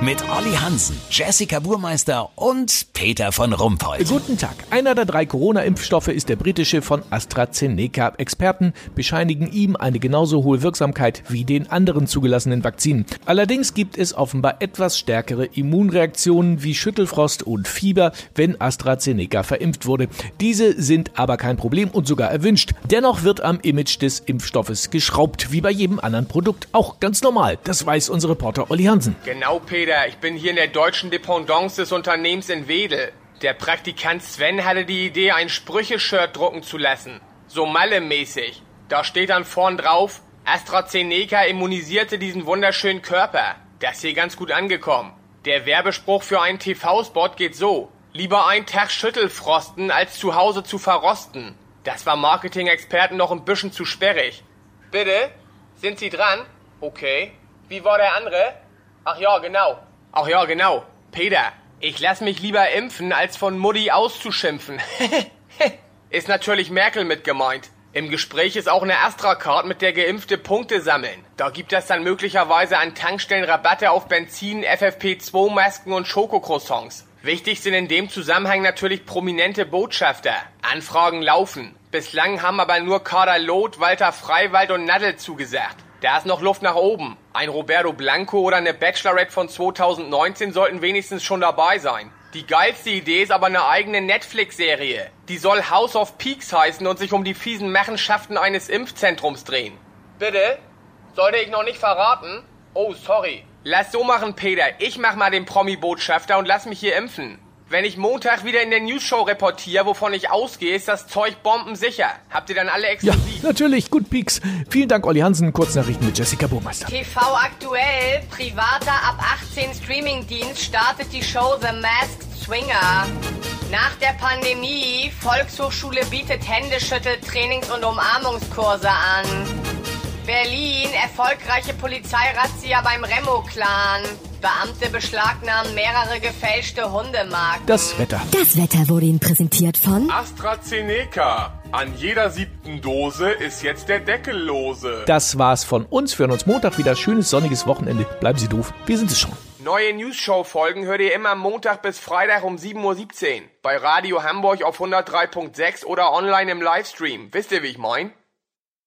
Mit Olli Hansen, Jessica Burmeister und Peter von Rumpold. Guten Tag. Einer der drei Corona-Impfstoffe ist der britische von AstraZeneca. Experten bescheinigen ihm eine genauso hohe Wirksamkeit wie den anderen zugelassenen Vakzinen. Allerdings gibt es offenbar etwas stärkere Immunreaktionen wie Schüttelfrost und Fieber, wenn AstraZeneca verimpft wurde. Diese sind aber kein Problem und sogar erwünscht. Dennoch wird am Image des Impfstoffes geschraubt, wie bei jedem anderen Produkt. Auch ganz normal. Das weiß unser Reporter Olli Hansen. Genau, Peter. Ich bin hier in der deutschen Dependance des Unternehmens in Wedel. Der Praktikant Sven hatte die Idee, ein Sprüche-Shirt drucken zu lassen. So Malle-mäßig. Da steht dann vorn drauf, AstraZeneca immunisierte diesen wunderschönen Körper. Das ist hier ganz gut angekommen. Der Werbespruch für einen TV-Spot geht so. Lieber einen Tag Schüttelfrosten, als zu Hause zu verrosten. Das war Marketing-Experten noch ein bisschen zu sperrig. Bitte? Sind Sie dran? Okay. Wie war der andere? Ach ja, genau. Ach ja, genau. Peter, ich lass mich lieber impfen, als von Mutti auszuschimpfen. ist natürlich Merkel mit gemeint. Im Gespräch ist auch eine Astra-Card, mit der Geimpfte Punkte sammeln. Da gibt es dann möglicherweise an Tankstellen Rabatte auf Benzin, FFP2-Masken und Schokocroissants. Wichtig sind in dem Zusammenhang natürlich prominente Botschafter. Anfragen laufen. Bislang haben aber nur Kader Loth, Walter Freiwald und Nadel zugesagt. Da ist noch Luft nach oben. Ein Roberto Blanco oder eine Bachelorette von 2019 sollten wenigstens schon dabei sein. Die geilste Idee ist aber eine eigene Netflix-Serie. Die soll House of Peaks heißen und sich um die fiesen Machenschaften eines Impfzentrums drehen. Bitte? Sollte ich noch nicht verraten? Oh, sorry. Lass so machen, Peter. Ich mach mal den Promi-Botschafter und lass mich hier impfen. Wenn ich Montag wieder in der News-Show reportiere, wovon ich ausgehe, ist das Zeug bombensicher. Habt ihr dann alle Ja, exklusiv? natürlich. Gut, Peaks. Vielen Dank, Olli Hansen. Kurznachrichten mit Jessica Burmeister. TV aktuell, privater ab 18 Streamingdienst startet die Show The Masked Swinger. Nach der Pandemie, Volkshochschule bietet Händeschüttel-Trainings und Umarmungskurse an. Berlin, erfolgreiche Polizeirazzia beim Remo-Clan. Beamte beschlagnahmen mehrere gefälschte Hundemarken. Das Wetter. Das Wetter wurde Ihnen präsentiert von AstraZeneca. An jeder siebten Dose ist jetzt der Deckel lose. Das war's von uns. Wir hören uns Montag wieder. Schönes sonniges Wochenende. Bleiben Sie doof. Wir sind es schon. Neue News-Show-Folgen hört ihr immer Montag bis Freitag um 7.17 Uhr. Bei Radio Hamburg auf 103.6 oder online im Livestream. Wisst ihr, wie ich mein?